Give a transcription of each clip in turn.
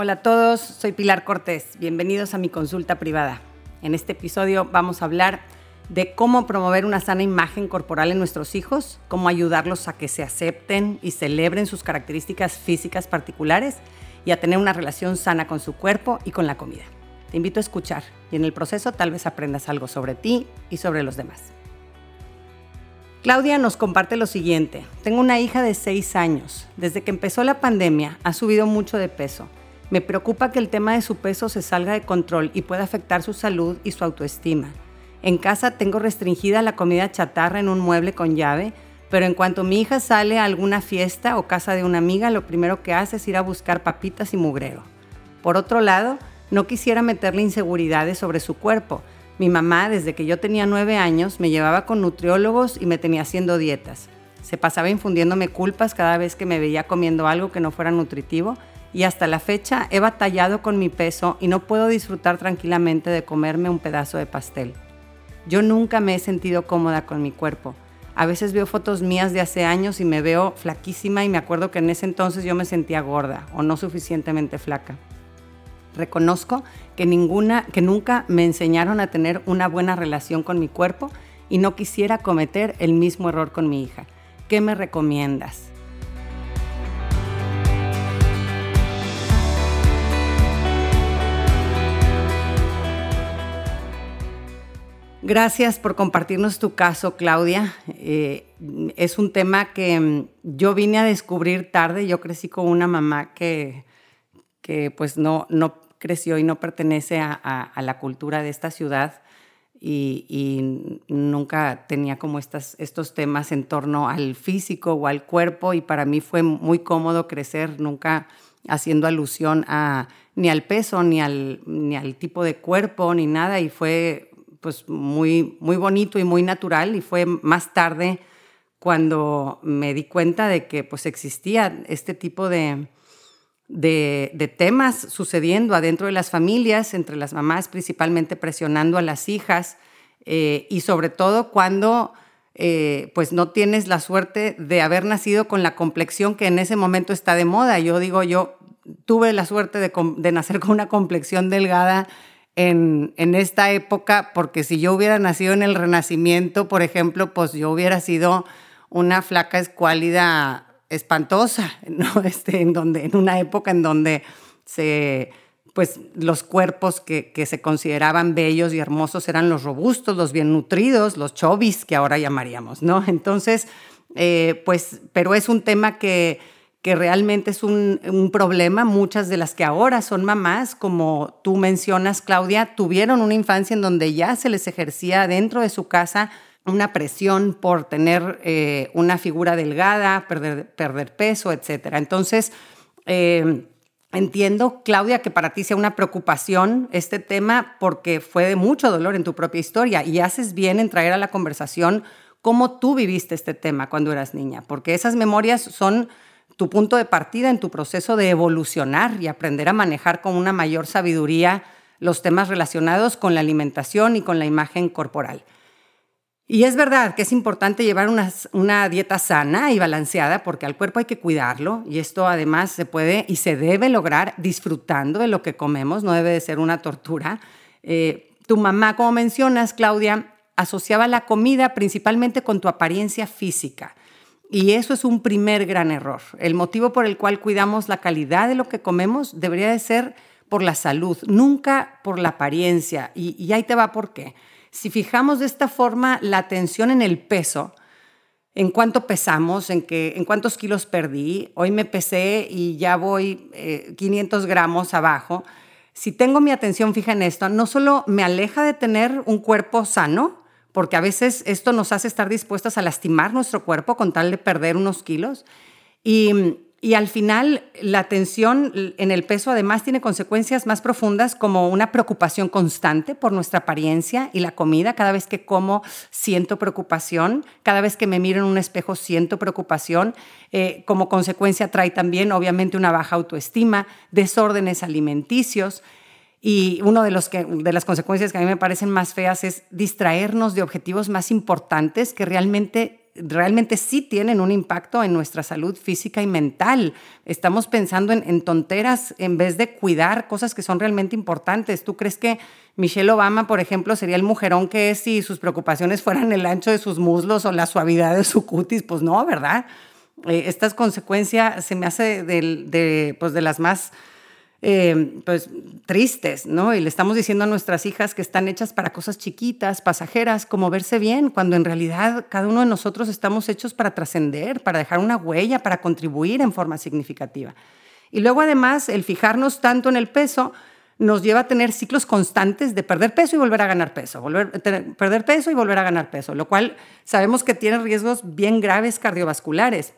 Hola a todos, soy Pilar Cortés. Bienvenidos a mi consulta privada. En este episodio vamos a hablar de cómo promover una sana imagen corporal en nuestros hijos, cómo ayudarlos a que se acepten y celebren sus características físicas particulares y a tener una relación sana con su cuerpo y con la comida. Te invito a escuchar y en el proceso tal vez aprendas algo sobre ti y sobre los demás. Claudia nos comparte lo siguiente. Tengo una hija de 6 años. Desde que empezó la pandemia ha subido mucho de peso me preocupa que el tema de su peso se salga de control y pueda afectar su salud y su autoestima. En casa tengo restringida la comida chatarra en un mueble con llave, pero en cuanto mi hija sale a alguna fiesta o casa de una amiga, lo primero que hace es ir a buscar papitas y mugrero. Por otro lado, no quisiera meterle inseguridades sobre su cuerpo. Mi mamá, desde que yo tenía nueve años, me llevaba con nutriólogos y me tenía haciendo dietas. Se pasaba infundiéndome culpas cada vez que me veía comiendo algo que no fuera nutritivo y hasta la fecha he batallado con mi peso y no puedo disfrutar tranquilamente de comerme un pedazo de pastel. Yo nunca me he sentido cómoda con mi cuerpo. A veces veo fotos mías de hace años y me veo flaquísima y me acuerdo que en ese entonces yo me sentía gorda o no suficientemente flaca. Reconozco que ninguna que nunca me enseñaron a tener una buena relación con mi cuerpo y no quisiera cometer el mismo error con mi hija. ¿Qué me recomiendas? Gracias por compartirnos tu caso, Claudia. Eh, es un tema que mm, yo vine a descubrir tarde. Yo crecí con una mamá que, que pues no, no creció y no pertenece a, la cultura de esta ciudad y, nunca tenía como estas, estos temas en torno al físico o al cuerpo y para mí fue muy cómodo crecer, nunca haciendo alusión a ni al peso, ni al, ni al tipo de cuerpo, ni nada, y fue pues muy, muy bonito y muy natural y fue más tarde cuando me di cuenta de que pues existía este tipo de, de, temas sucediendo adentro de las familias, entre las mamás principalmente presionando a las hijas eh, y sobre todo cuando eh, pues no tienes la suerte de haber nacido con la complexión que en ese momento está de moda. Yo digo, yo tuve la suerte de, de nacer con una complexión delgada en, esta época, porque si yo hubiera nacido en el Renacimiento, por ejemplo, pues yo hubiera sido una flaca escuálida espantosa, ¿no? Este, en, donde, en una época en donde se, pues, los cuerpos que, se consideraban bellos y hermosos eran los robustos, los bien nutridos, los chovis, que ahora llamaríamos, ¿no? Entonces, eh, pues, pero es un tema que que realmente es un, problema. Muchas de las que ahora son mamás, como tú mencionas, Claudia, tuvieron una infancia en donde ya se les ejercía dentro de su casa una presión por tener eh, una figura delgada, perder, peso, etc. Entonces, eh, entiendo, Claudia, que para ti sea una preocupación este tema porque fue de mucho dolor en tu propia historia y haces bien en traer a la conversación cómo tú viviste este tema cuando eras niña, porque esas memorias son tu punto de partida en tu proceso de evolucionar y aprender a manejar con una mayor sabiduría los temas relacionados con la alimentación y con la imagen corporal. Y es verdad que es importante llevar una, una, dieta sana y balanceada porque al cuerpo hay que cuidarlo y esto además se puede y se debe lograr disfrutando de lo que comemos, no debe de ser una tortura. Eh, tu mamá, como mencionas, Claudia, asociaba la comida principalmente con tu apariencia física. Y eso es un primer gran error. El motivo por el cual cuidamos la calidad de lo que comemos debería de ser por la salud, nunca por la apariencia. Y, ahí te va por qué. Si fijamos de esta forma la atención en el peso, en cuánto pesamos, en, en cuántos kilos perdí, hoy me pesé y ya voy 500 eh, gramos abajo. Si tengo mi atención fija en esto, no solo me aleja de tener un cuerpo sano, porque a veces esto nos hace estar dispuestas a lastimar nuestro cuerpo con tal de perder unos kilos. Y, al final, la tensión en el peso además tiene consecuencias más profundas como una preocupación constante por nuestra apariencia y la comida. Cada vez que como siento preocupación, cada vez que me miro en un espejo siento preocupación. Eh, como consecuencia trae también obviamente una baja autoestima, desórdenes alimenticios. Y una de, de las consecuencias que a mí me parecen más feas es distraernos de objetivos más importantes que realmente realmente sí tienen un impacto en nuestra salud física y mental. Estamos pensando en, tonteras en vez de cuidar cosas que son realmente importantes. ¿Tú crees que Michelle Obama, por ejemplo, sería el mujerón que es si sus preocupaciones fueran el ancho de sus muslos o la suavidad de su cutis? Pues no, ¿verdad? Eh, estas consecuencias se me hace de, pues de las más eh, pues, tristes, ¿no? Y le estamos diciendo a nuestras hijas que están hechas para cosas chiquitas, pasajeras, como verse bien, cuando en realidad cada uno de nosotros estamos hechos para trascender, para dejar una huella, para contribuir en forma significativa. Y luego además el fijarnos tanto en el peso nos lleva a tener ciclos constantes de perder peso y volver a ganar peso, perder peso y volver a ganar peso, lo cual sabemos que tiene riesgos bien graves cardiovasculares.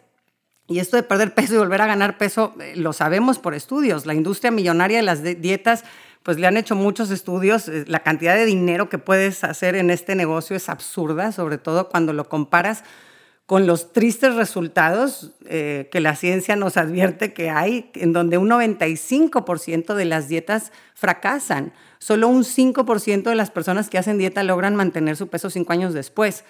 Y esto de perder peso y volver a ganar peso eh, lo sabemos por estudios. La industria millonaria de las dietas, pues le han hecho muchos estudios. Eh, la cantidad de dinero que puedes hacer en este negocio es absurda, sobre todo cuando lo comparas con los tristes resultados eh, que la ciencia nos advierte que hay, en donde un 95% de las dietas fracasan. Solo un 5% de las personas que hacen dieta logran mantener su peso cinco años después.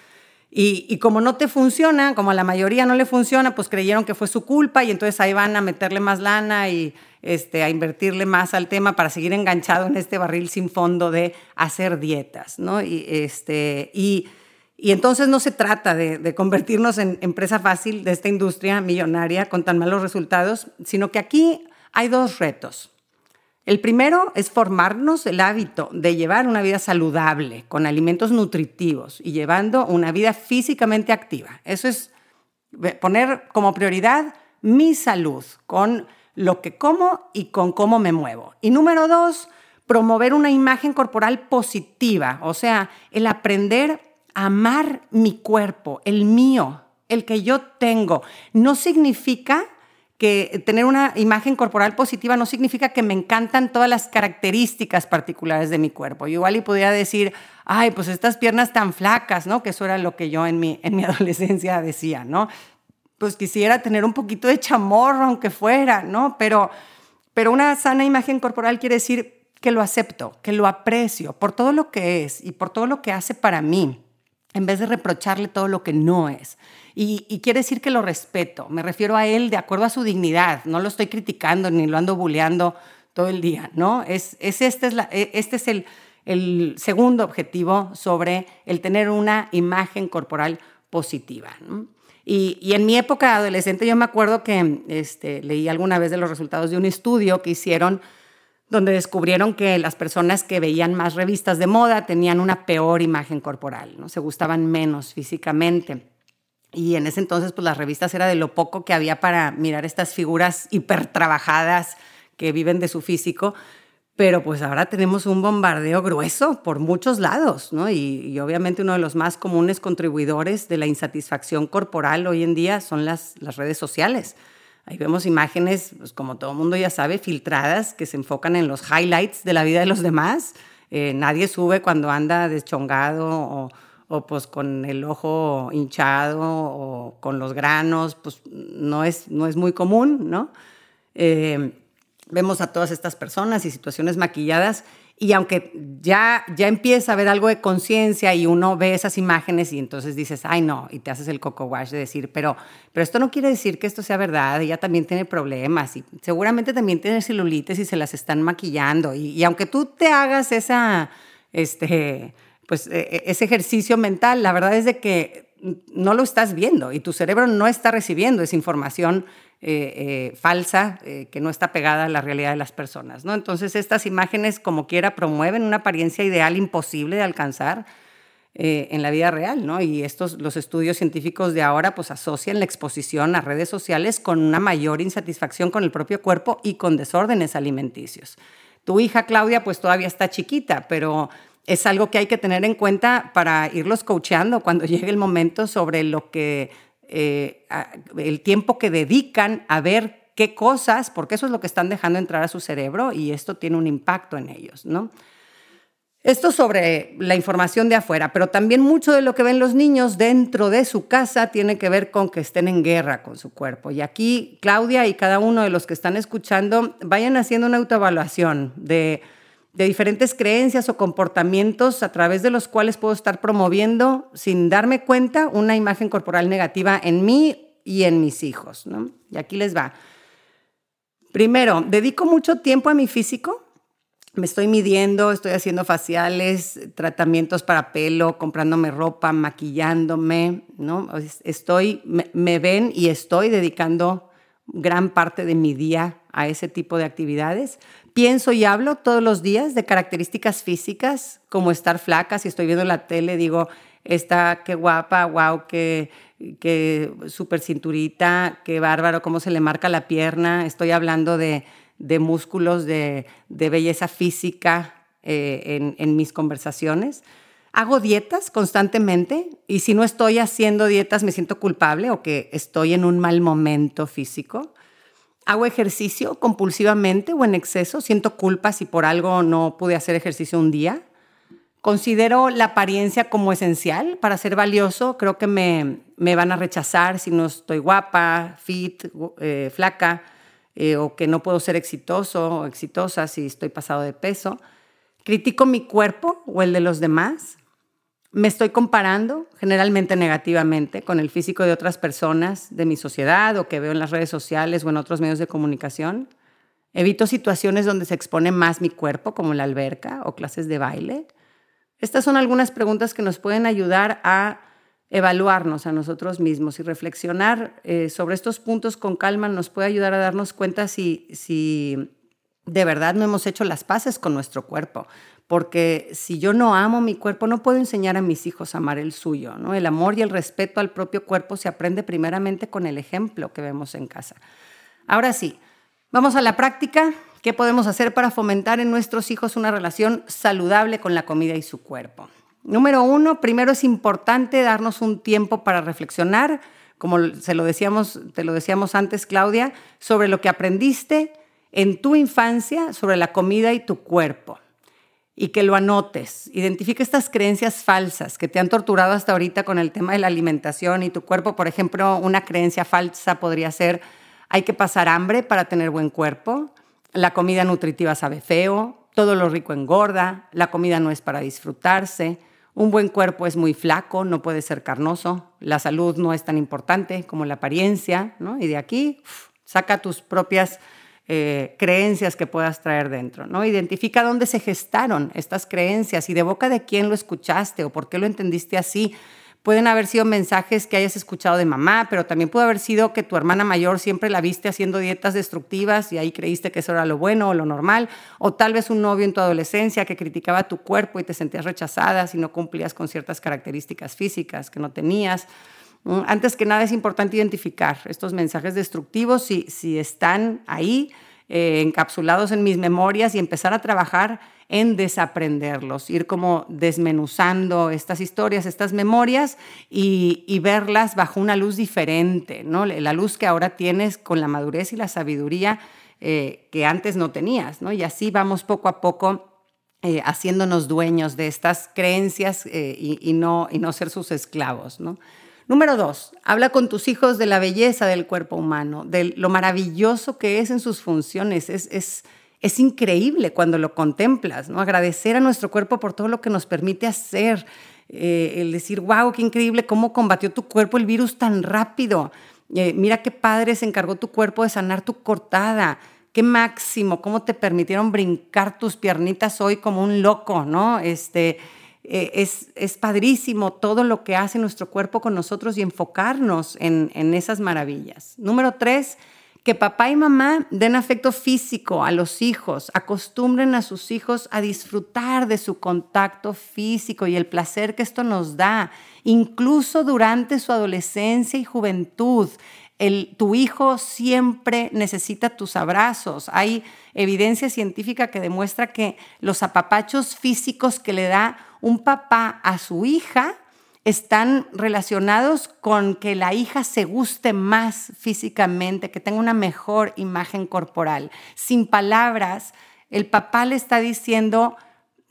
Y, como no te funciona, como a la mayoría no le funciona, pues creyeron que fue su culpa y entonces ahí van a meterle más lana y este, a invertirle más al tema para seguir enganchado en este barril sin fondo de hacer dietas, ¿no? Y, este, y, y entonces no se trata de, de, convertirnos en empresa fácil de esta industria millonaria con tan malos resultados, sino que aquí hay dos retos. El primero es formarnos el hábito de llevar una vida saludable, con alimentos nutritivos y llevando una vida físicamente activa. Eso es poner como prioridad mi salud, con lo que como y con cómo me muevo. Y número dos, promover una imagen corporal positiva, o sea, el aprender a amar mi cuerpo, el mío, el que yo tengo. No significa que tener una imagen corporal positiva no significa que me encantan todas las características particulares de mi cuerpo. Yo igual y podría decir, ay, pues estas piernas tan flacas, ¿no? Que eso era lo que yo en mi, en mi adolescencia decía, ¿no? Pues quisiera tener un poquito de chamorro, aunque fuera, ¿no? Pero, pero una sana imagen corporal quiere decir que lo acepto, que lo aprecio por todo lo que es y por todo lo que hace para mí, en vez de reprocharle todo lo que no es. Y, quiere decir que lo respeto, me refiero a él de acuerdo a su dignidad, no lo estoy criticando ni lo ando bulleando todo el día, ¿no? Es, este es, e, este es el, segundo objetivo sobre el tener una imagen corporal positiva. Y, y, en mi época adolescente yo me acuerdo que este, leí alguna vez de los resultados de un estudio que hicieron donde descubrieron que las personas que veían más revistas de moda tenían una peor imagen corporal, ¿no? se gustaban menos físicamente. Y en ese entonces, pues las revistas era de lo poco que había para mirar estas figuras hipertrabajadas que viven de su físico. Pero pues ahora tenemos un bombardeo grueso por muchos lados, ¿no? Y, obviamente uno de los más comunes contribuidores de la insatisfacción corporal hoy en día son las, las redes sociales. Ahí vemos imágenes, pues, como todo mundo ya sabe, filtradas, que se enfocan en los highlights de la vida de los demás. Eh, nadie sube cuando anda deschongado o, o pues con el ojo hinchado o con los granos, pues no es, no es muy común, ¿no? Eh, vemos a todas estas personas y situaciones maquilladas y aunque ya, ya empieza a haber algo de conciencia y uno ve esas imágenes y entonces dices, ay no, y te haces el coco wash de decir, pero, pero esto no quiere decir que esto sea verdad, ella también tiene problemas y seguramente también tiene celulitis y se las están maquillando y, aunque tú te hagas esa, este, pues e, e, ese ejercicio mental, la verdad es de que no lo estás viendo y tu cerebro no está recibiendo esa información eh, eh, falsa eh, que no está pegada a la realidad de las personas. ¿no? Entonces estas imágenes como quiera promueven una apariencia ideal imposible de alcanzar en la vida real. ¿no? Y estos, los estudios científicos de ahora pues asocian la exposición a redes sociales con una mayor insatisfacción con el propio cuerpo y con desórdenes alimenticios. Tu hija Claudia pues todavía está chiquita, pero es algo que hay que tener en cuenta para irlos coacheando cuando llegue el momento sobre lo que, eh, el tiempo que dedican a ver qué cosas, porque eso es lo que están dejando entrar a su cerebro y esto tiene un impacto en ellos, ¿no? Esto sobre la información de afuera, pero también mucho de lo que ven los niños dentro de su casa tiene que ver con que estén en guerra con su cuerpo. Y aquí Claudia y cada uno de los que están escuchando vayan haciendo una autoevaluación de de diferentes creencias o comportamientos a través de los cuales puedo estar promoviendo, sin darme cuenta, una imagen corporal negativa en mí y en mis hijos. Y aquí les va. Primero, dedico mucho tiempo a mi físico. Me estoy midiendo, estoy haciendo faciales, tratamientos para pelo, comprándome ropa, maquillándome, ¿no? Estoy, me ven y estoy dedicando gran parte de mi día a ese tipo de actividades. Pienso y hablo todos los días de características físicas, como estar flaca. Si estoy viendo la tele, digo, está qué guapa, wow, qué, qué súper cinturita, qué bárbaro, cómo se le marca la pierna. Estoy hablando de, músculos, de, belleza física eh, en, en mis conversaciones. Hago dietas constantemente y si no estoy haciendo dietas me siento culpable o que estoy en un mal momento físico. Hago ejercicio compulsivamente o en exceso, siento culpa si por algo no pude hacer ejercicio un día. Considero la apariencia como esencial para ser valioso. Creo que me, van a rechazar si no estoy guapa, fit, eh, flaca, eh, o que no puedo ser exitoso o exitosa si estoy pasado de peso. Critico mi cuerpo o el de los demás. Me estoy comparando generalmente negativamente con el físico de otras personas de mi sociedad o que veo en las redes sociales o en otros medios de comunicación. Evito situaciones donde se expone más mi cuerpo, como la alberca o clases de baile. Estas son algunas preguntas que nos pueden ayudar a evaluarnos a nosotros mismos y reflexionar eh, sobre estos puntos con calma nos puede ayudar a darnos cuenta si, si de verdad no hemos hecho las paces con nuestro cuerpo, porque si yo no amo mi cuerpo, no puedo enseñar a mis hijos a amar el suyo. ¿no? El amor y el respeto al propio cuerpo se aprende primeramente con el ejemplo que vemos en casa. Ahora sí, vamos a la práctica. ¿Qué podemos hacer para fomentar en nuestros hijos una relación saludable con la comida y su cuerpo? Número uno, primero es importante darnos un tiempo para reflexionar, como se lo decíamos, te lo decíamos antes, Claudia, sobre lo que aprendiste en tu infancia sobre la comida y tu cuerpo y que lo anotes. Identifica estas creencias falsas que te han torturado hasta ahorita con el tema de la alimentación y tu cuerpo. Por ejemplo, una creencia falsa podría ser, hay que pasar hambre para tener buen cuerpo, la comida nutritiva sabe feo, todo lo rico engorda, la comida no es para disfrutarse, un buen cuerpo es muy flaco, no puede ser carnoso, la salud no es tan importante como la apariencia, ¿no? Y de aquí, saca tus propias eh, creencias que puedas traer dentro, ¿no? Identifica dónde se gestaron estas creencias y de boca de quién lo escuchaste o por qué lo entendiste así. Pueden haber sido mensajes que hayas escuchado de mamá, pero también puede haber sido que tu hermana mayor siempre la viste haciendo dietas destructivas y ahí creíste que eso era lo bueno o lo normal, o tal vez un novio en tu adolescencia que criticaba tu cuerpo y te sentías rechazada si no cumplías con ciertas características físicas que no tenías. Antes que nada es importante identificar estos mensajes destructivos si, si están ahí eh, encapsulados en mis memorias y empezar a trabajar en desaprenderlos, ir como desmenuzando estas historias, estas memorias y, verlas bajo una luz diferente, ¿no? la luz que ahora tienes con la madurez y la sabiduría eh, que antes no tenías. ¿no? Y así vamos poco a poco eh, haciéndonos dueños de estas creencias y, y, no, y no ser sus esclavos. ¿no? Número dos, habla con tus hijos de la belleza del cuerpo humano, de lo maravilloso que es en sus funciones. Es, es, es increíble cuando lo contemplas, ¿no? Agradecer a nuestro cuerpo por todo lo que nos permite hacer. Eh, el decir, wow, qué increíble cómo combatió tu cuerpo el virus tan rápido. Eh, mira qué padre se encargó tu cuerpo de sanar tu cortada. Qué máximo, cómo te permitieron brincar tus piernitas hoy como un loco, ¿no? Este, eh, es, padrísimo todo lo que hace nuestro cuerpo con nosotros y enfocarnos en, en esas maravillas. Número tres, que papá y mamá den afecto físico a los hijos, acostumbren a sus hijos a disfrutar de su contacto físico y el placer que esto nos da, incluso durante su adolescencia y juventud. El, tu hijo siempre necesita tus abrazos. Hay evidencia científica que demuestra que los apapachos físicos que le da un papá a su hija están relacionados con que la hija se guste más físicamente, que tenga una mejor imagen corporal. Sin palabras, el papá le está diciendo,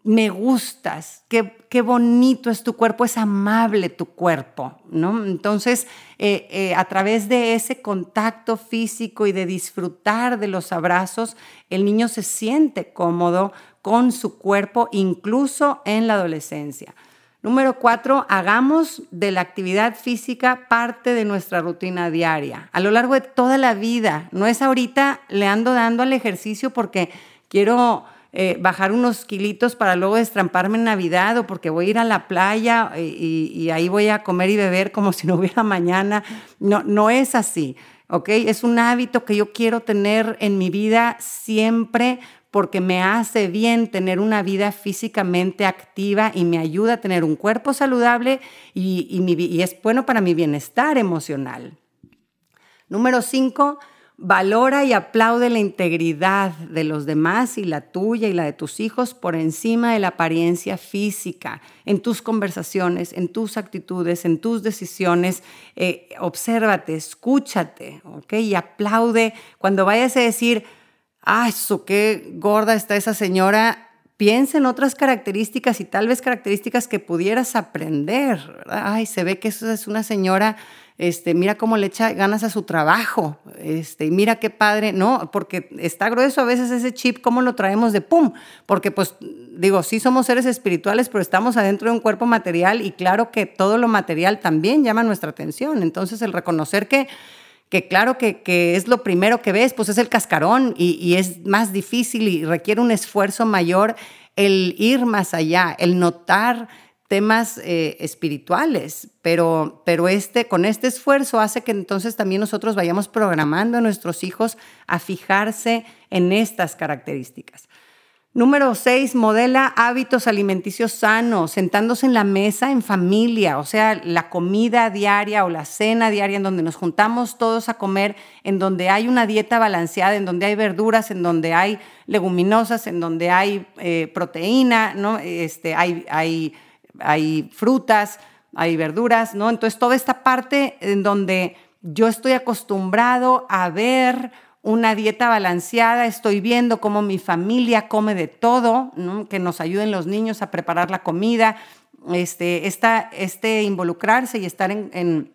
me gustas, qué, qué, bonito es tu cuerpo, es amable tu cuerpo, ¿no? Entonces, eh, eh, a través de ese contacto físico y de disfrutar de los abrazos, el niño se siente cómodo con su cuerpo, incluso en la adolescencia. Número cuatro, hagamos de la actividad física parte de nuestra rutina diaria, a lo largo de toda la vida. No es ahorita le ando dando al ejercicio porque quiero eh, bajar unos kilitos para luego destramparme en Navidad o porque voy a ir a la playa y, y, ahí voy a comer y beber como si no hubiera mañana. No, no es así, ¿ok? Es un hábito que yo quiero tener en mi vida siempre porque me hace bien tener una vida físicamente activa y me ayuda a tener un cuerpo saludable y, es bueno para mi bienestar emocional. Número cinco, valora y aplaude la integridad de los demás y la tuya y la de tus hijos por encima de la apariencia física, en tus conversaciones, en tus actitudes, en tus decisiones. Eh, obsérvate, escúchate, ¿ok? Y aplaude cuando vayas a decir, ay, su qué gorda está esa señora, piensa en otras características y tal vez características que pudieras aprender. Ay, se ve que eso es una señora, este, mira cómo le echa ganas a su trabajo, este, mira qué padre, no, porque está grueso a veces ese chip, cómo lo traemos de pum, porque pues digo, sí somos seres espirituales, pero estamos adentro de un cuerpo material y claro que todo lo material también llama nuestra atención. Entonces el reconocer que que claro que, es lo primero que ves, pues es el cascarón y, es más difícil y requiere un esfuerzo mayor el ir más allá, el notar temas eh, espirituales, pero, pero este, con este esfuerzo hace que entonces también nosotros vayamos programando a nuestros hijos a fijarse en estas características. Número seis, modela hábitos alimenticios sanos, sentándose en la mesa en familia, o sea, la comida diaria o la cena diaria en donde nos juntamos todos a comer, en donde hay una dieta balanceada, en donde hay verduras, en donde hay leguminosas, en donde hay eh, proteína, ¿no? este, hay, hay, hay frutas, hay verduras, ¿no? Entonces, toda esta parte en donde yo estoy acostumbrado a ver una dieta balanceada, estoy viendo cómo mi familia come de todo, que nos ayuden los niños a preparar la comida, este, este involucrarse y estar en,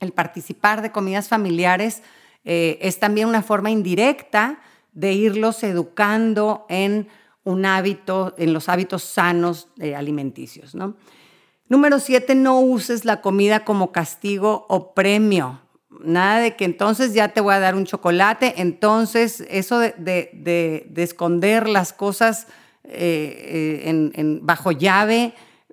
el participar de comidas familiares eh, es también una forma indirecta de irlos educando en un hábito, en los hábitos sanos eh, alimenticios. Número siete, no uses la comida como castigo o premio. Nada de que entonces ya te voy a dar un chocolate. Entonces, eso de, esconder las cosas eh, eh, en, bajo llave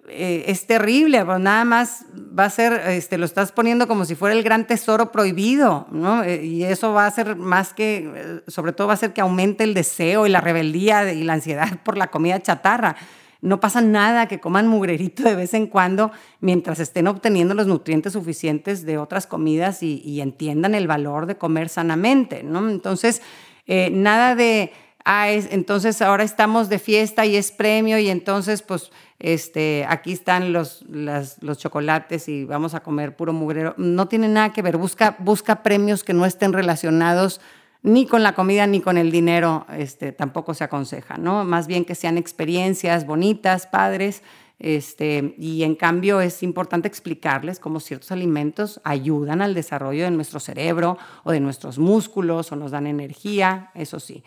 eh, es terrible. Pero nada más va a ser, este, lo estás poniendo como si fuera el gran tesoro prohibido, ¿no? y eso va a ser más que, sobre todo va a hacer que aumente el deseo y la rebeldía y la ansiedad por la comida chatarra. No pasa nada que coman mugrerito de vez en cuando mientras estén obteniendo los nutrientes suficientes de otras comidas y, entiendan el valor de comer sanamente, ¿no? Entonces, eh, nada de, ah, entonces ahora estamos de fiesta y es premio y entonces, pues, este, aquí están los, los chocolates y vamos a comer puro mugrero. No tiene nada que ver. Busca, busca premios que no estén relacionados ni con la comida ni con el dinero este, tampoco se aconseja, ¿no? Más bien que sean experiencias bonitas, padres, este, y en cambio es importante explicarles cómo ciertos alimentos ayudan al desarrollo de nuestro cerebro o de nuestros músculos o nos dan energía, eso sí.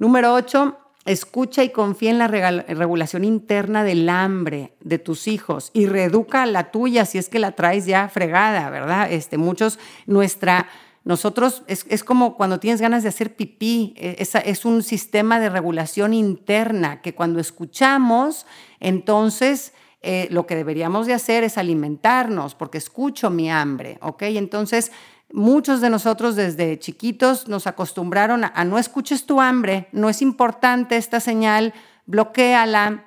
Número ocho, escucha y confía en la regulación interna del hambre de tus hijos y reeduca la tuya si es que la traes ya fregada, ¿verdad? Este, muchos, nuestra nosotros es, como cuando tienes ganas de hacer pipí, e, es, es un sistema de regulación interna que cuando escuchamos, entonces eh, lo que deberíamos de hacer es alimentarnos, porque escucho mi hambre, ¿ok? Entonces, muchos de nosotros desde chiquitos nos acostumbraron a, no escuches tu hambre, no es importante esta señal, bloqueala,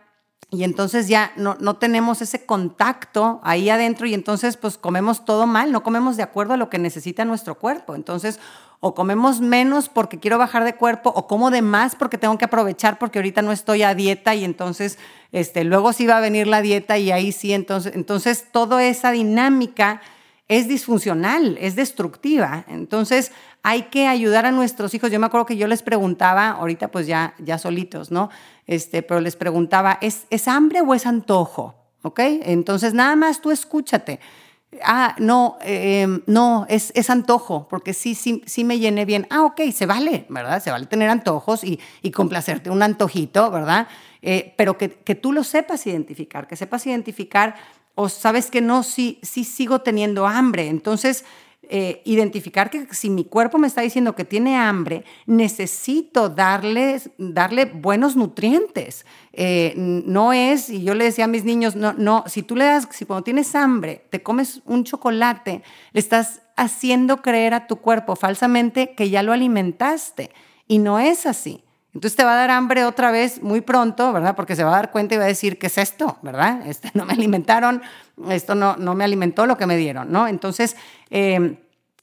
y entonces ya no, no, tenemos ese contacto ahí adentro y entonces pues comemos todo mal, no comemos de acuerdo a lo que necesita nuestro cuerpo. Entonces o comemos menos porque quiero bajar de cuerpo o como de más porque tengo que aprovechar porque ahorita no estoy a dieta y entonces este, luego sí va a venir la dieta y ahí sí, entonces, entonces toda esa dinámica es disfuncional, es destructiva. Entonces hay que ayudar a nuestros hijos. Yo me acuerdo que yo les preguntaba, ahorita pues ya, ya solitos, ¿no? Este, pero les preguntaba, ¿es, ¿es hambre o es antojo? ¿Ok? Entonces nada más tú escúchate. Ah, no, em, no, es, es, antojo, porque sí, sí, sí me llené bien. Ah, ok, se vale, ¿verdad? Se vale tener antojos y, complacerte un antojito, ¿verdad? Eh, pero que, que, tú lo sepas identificar, que sepas identificar o sabes que no, sí, sí sigo teniendo hambre. Entonces, eh, identificar que si mi cuerpo me está diciendo que tiene hambre, necesito darle, darle buenos nutrientes. Eh, no es, y yo le decía a mis niños, no, no, si tú le das, si cuando tienes hambre te comes un chocolate, le estás haciendo creer a tu cuerpo falsamente que ya lo alimentaste. Y no es así. Entonces te va a dar hambre otra vez muy pronto, ¿verdad? Porque se va a dar cuenta y va a decir, ¿qué es esto? ¿Verdad? Este, no me alimentaron, esto no, no me alimentó lo que me dieron, ¿no? Entonces, eh,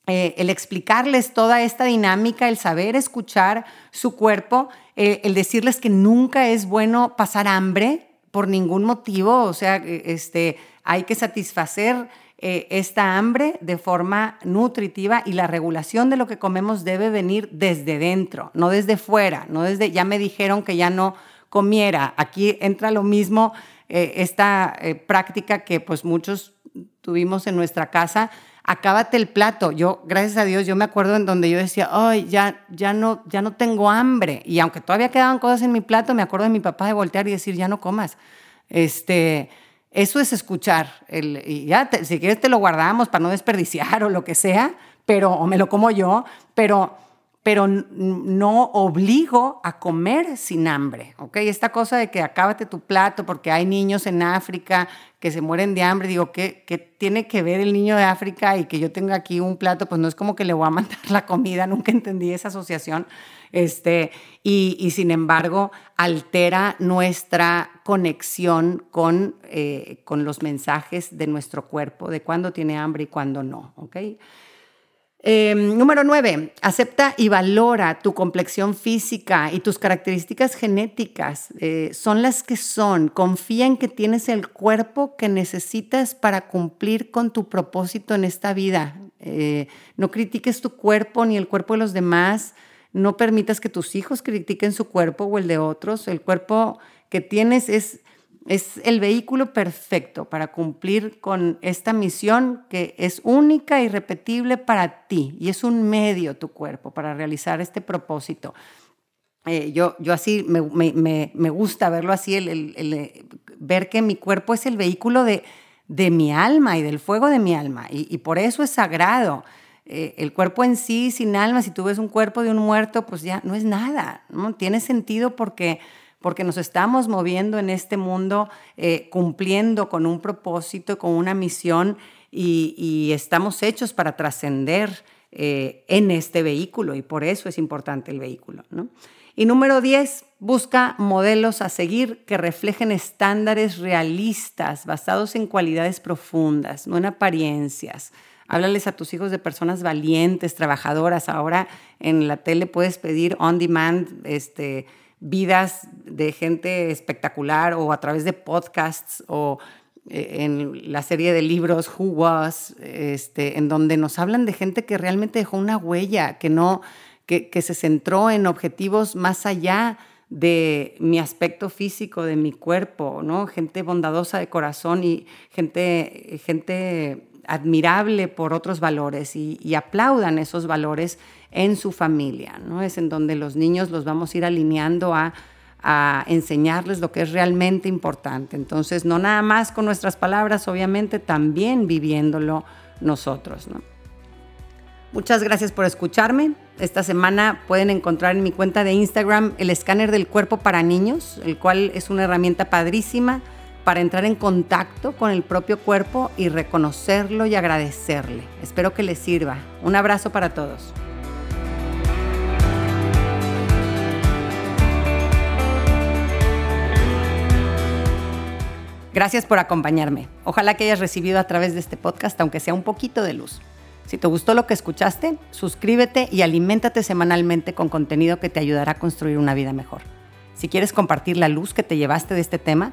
eh, el explicarles toda esta dinámica, el saber escuchar su cuerpo, eh, el decirles que nunca es bueno pasar hambre por ningún motivo, o sea, este, hay que satisfacer eh, esta hambre de forma nutritiva y la regulación de lo que comemos debe venir desde dentro, no desde fuera, no desde, ya me dijeron que ya no comiera. Aquí entra lo mismo, eh, esta eh, práctica que pues muchos tuvimos en nuestra casa, acábate el plato. Yo, gracias a Dios, yo me acuerdo en donde yo decía, ay, ya, ya, no, ya no tengo hambre. Y aunque todavía quedaban cosas en mi plato, me acuerdo de mi papá de voltear y decir, ya no comas. Este, eso es escuchar. El, y ya, si quieres te lo guardamos para no desperdiciar o lo que sea, pero, o me lo como yo, pero, pero no obligo a comer sin hambre, ¿ok? Esta cosa de que acábate tu plato porque hay niños en África que se mueren de hambre, digo, ¿qué, ¿qué, tiene que ver el niño de África y que yo tenga aquí un plato? Pues no es como que le voy a mandar la comida, nunca entendí esa asociación. Este, y, sin embargo altera nuestra conexión con, eh, con los mensajes de nuestro cuerpo, de cuándo tiene hambre y cuándo no. Em, número nueve, acepta y valora tu complexión física y tus características genéticas. Eh, son las que son. Confía en que tienes el cuerpo que necesitas para cumplir con tu propósito en esta vida. Eh, no critiques tu cuerpo ni el cuerpo de los demás. No permitas que tus hijos critiquen su cuerpo o el de otros. El cuerpo que tienes es, es el vehículo perfecto para cumplir con esta misión que es única y repetible para ti. Y es un medio tu cuerpo para realizar este propósito. Eh, yo, yo así me, me, me, gusta verlo así, el, el, ver que mi cuerpo es el vehículo de, de mi alma y del fuego de mi alma. Y, y por eso es sagrado. Eh, el cuerpo en sí, sin alma, si tú ves un cuerpo de un muerto, pues ya no es nada, ¿no? Tiene sentido porque, porque nos estamos moviendo en este mundo, eh, cumpliendo con un propósito, con una misión y, estamos hechos para trascender eh, en este vehículo y por eso es importante el vehículo, Y número 10, busca modelos a seguir que reflejen estándares realistas basados en cualidades profundas, no en apariencias. Háblales a tus hijos de personas valientes, trabajadoras. Ahora en la tele puedes pedir on demand este, vidas de gente espectacular o a través de podcasts o eh, en la serie de libros Who Was, este, en donde nos hablan de gente que realmente dejó una huella, que no, que, que se centró en objetivos más allá de mi aspecto físico, de mi cuerpo, ¿no? Gente bondadosa de corazón y gente, gente admirable por otros valores y, aplaudan esos valores en su familia. ¿no? Es en donde los niños los vamos a ir alineando a, enseñarles lo que es realmente importante. Entonces, no nada más con nuestras palabras, obviamente, también viviéndolo nosotros. Muchas gracias por escucharme. Esta semana pueden encontrar en mi cuenta de Instagram el escáner del cuerpo para niños, el cual es una herramienta padrísima para entrar en contacto con el propio cuerpo y reconocerlo y agradecerle. Espero que les sirva. Un abrazo para todos. Gracias por acompañarme. Ojalá que hayas recibido a través de este podcast, aunque sea un poquito de luz. Si te gustó lo que escuchaste, suscríbete y aliméntate semanalmente con contenido que te ayudará a construir una vida mejor. Si quieres compartir la luz que te llevaste de este tema,